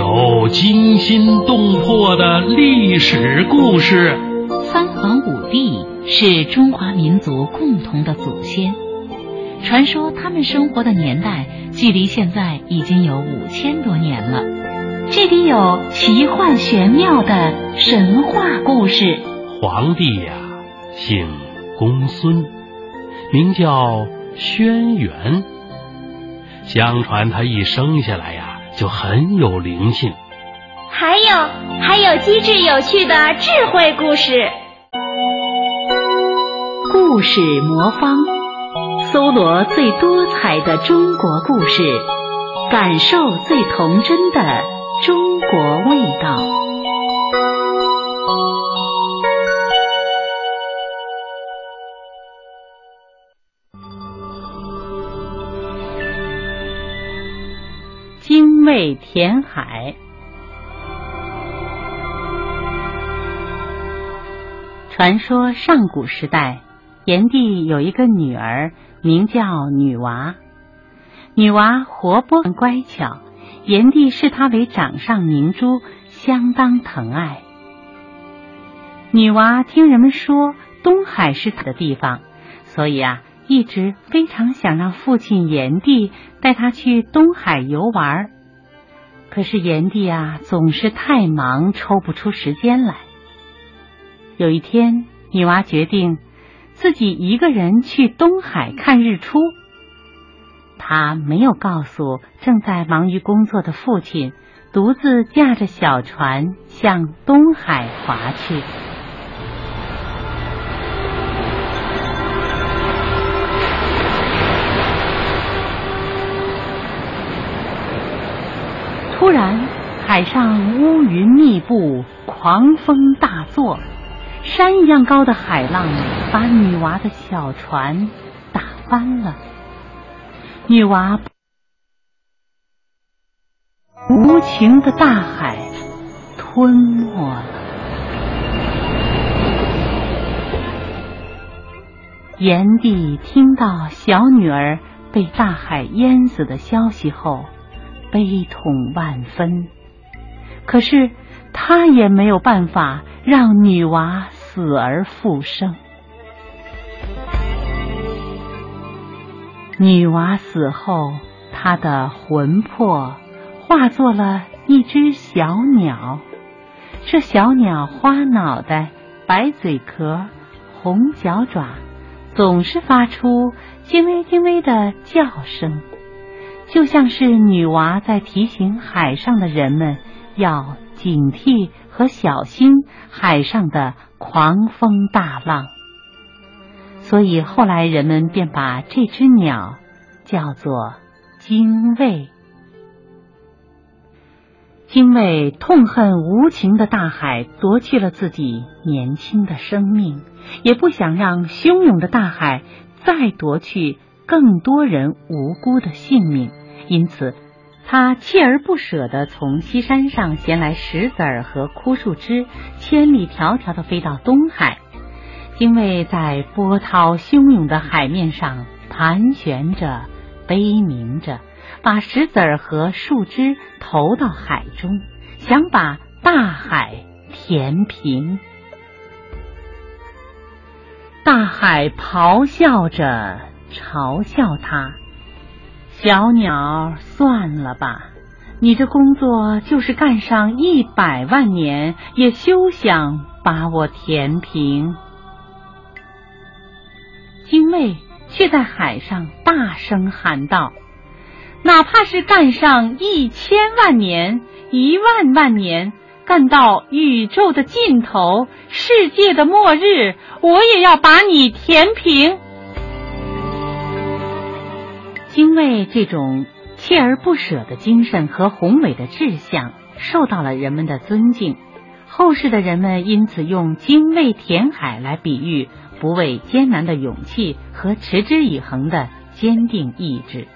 有惊心动魄的历史故事。三皇五帝是中华民族共同的祖先，传说他们生活的年代距离现在已经有五千多年了。这里有奇幻玄妙的神话故事。皇帝呀，姓公孙，名叫轩辕。相传他一生下来呀，就很有灵性。还有还有机智有趣的智慧故事。故事魔方，搜罗最多彩的中国故事，感受最童真的中国味道。精卫填海。传说上古时代，炎帝有一个女儿，名叫女娃。女娃活泼乖巧，炎帝视她为掌上明珠，相当疼爱。女娃听人们说东海是她的地方，所以啊。一直非常想让父亲炎帝带她去东海游玩，可是炎帝啊总是太忙，抽不出时间来。有一天，女娲决定自己一个人去东海看日出。她没有告诉正在忙于工作的父亲，独自驾着小船向东海划去。突然，海上乌云密布，狂风大作，山一样高的海浪把女娃的小船打翻了。女娃无情的大海吞没了。炎帝听到小女儿被大海淹死的消息后。悲痛万分，可是他也没有办法让女娃死而复生。女娃死后，她的魂魄化作了一只小鸟。这小鸟花脑袋、白嘴壳、红脚爪，总是发出“轻微轻微”的叫声。就像是女娃在提醒海上的人们要警惕和小心海上的狂风大浪，所以后来人们便把这只鸟叫做精卫。精卫痛恨无情的大海夺去了自己年轻的生命，也不想让汹涌的大海再夺去更多人无辜的性命。因此，他锲而不舍地从西山上衔来石子儿和枯树枝，千里迢迢地飞到东海。精卫在波涛汹涌的海面上盘旋着，悲鸣着，把石子儿和树枝投到海中，想把大海填平。大海咆哮着，嘲笑他。小鸟，算了吧，你这工作就是干上一百万年，也休想把我填平。精卫却在海上大声喊道：“哪怕是干上一千万年、一万万年，干到宇宙的尽头、世界的末日，我也要把你填平。”精卫这种锲而不舍的精神和宏伟的志向受到了人们的尊敬，后世的人们因此用精卫填海来比喻不畏艰难的勇气和持之以恒的坚定意志。